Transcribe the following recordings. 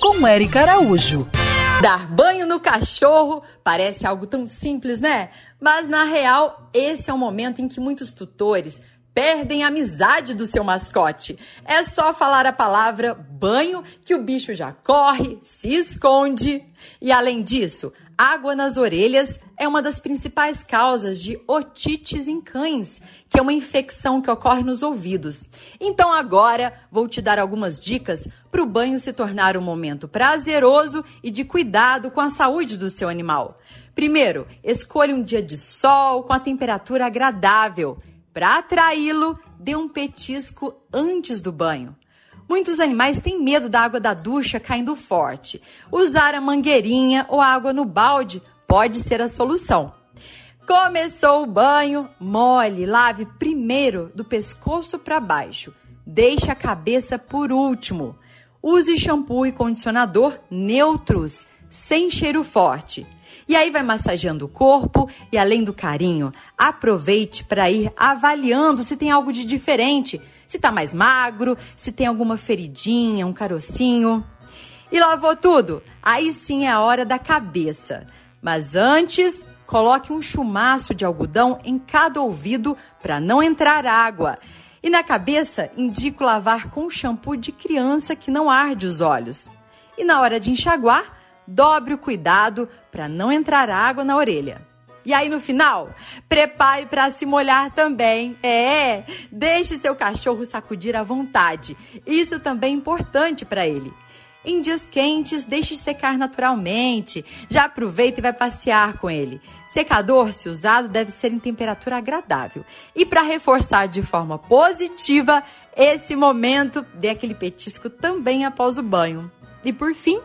Com Eric Araújo. Dar banho no cachorro parece algo tão simples, né? Mas na real, esse é o momento em que muitos tutores perdem a amizade do seu mascote. É só falar a palavra banho que o bicho já corre, se esconde. E além disso, água nas orelhas é uma das principais causas de otites em cães, que é uma infecção que ocorre nos ouvidos. Então agora vou te dar algumas dicas para o banho se tornar um momento prazeroso e de cuidado com a saúde do seu animal. Primeiro, escolha um dia de sol com a temperatura agradável. Para atraí-lo, dê um petisco antes do banho. Muitos animais têm medo da água da ducha caindo forte. Usar a mangueirinha ou a água no balde pode ser a solução. Começou o banho, molhe, lave primeiro do pescoço para baixo. Deixe a cabeça por último. Use shampoo e condicionador neutros, sem cheiro forte. E aí vai massageando o corpo e além do carinho, aproveite para ir avaliando se tem algo de diferente, se tá mais magro, se tem alguma feridinha, um carocinho. E lavou tudo? Aí sim é a hora da cabeça. Mas antes, coloque um chumaço de algodão em cada ouvido para não entrar água. E na cabeça, indico lavar com shampoo de criança que não arde os olhos. E na hora de enxaguar, dobre o cuidado para não entrar água na orelha. E aí no final, prepare para se molhar também. É, deixe seu cachorro sacudir à vontade. Isso também é importante para ele. Em dias quentes, deixe secar naturalmente. Já aproveita e vai passear com ele. Secador, se usado, deve ser em temperatura agradável. E para reforçar de forma positiva esse momento, dê aquele petisco também após o banho. E por fim,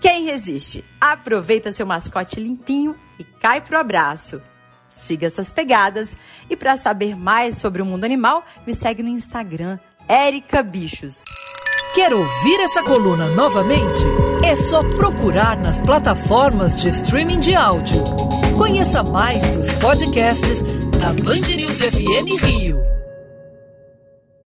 quem resiste? Aproveita seu mascote limpinho e cai pro abraço. Siga essas pegadas e para saber mais sobre o mundo animal, me segue no Instagram, Erica Bichos. Quer ouvir essa coluna novamente? É só procurar nas plataformas de streaming de áudio. Conheça mais dos podcasts da Band News FM Rio.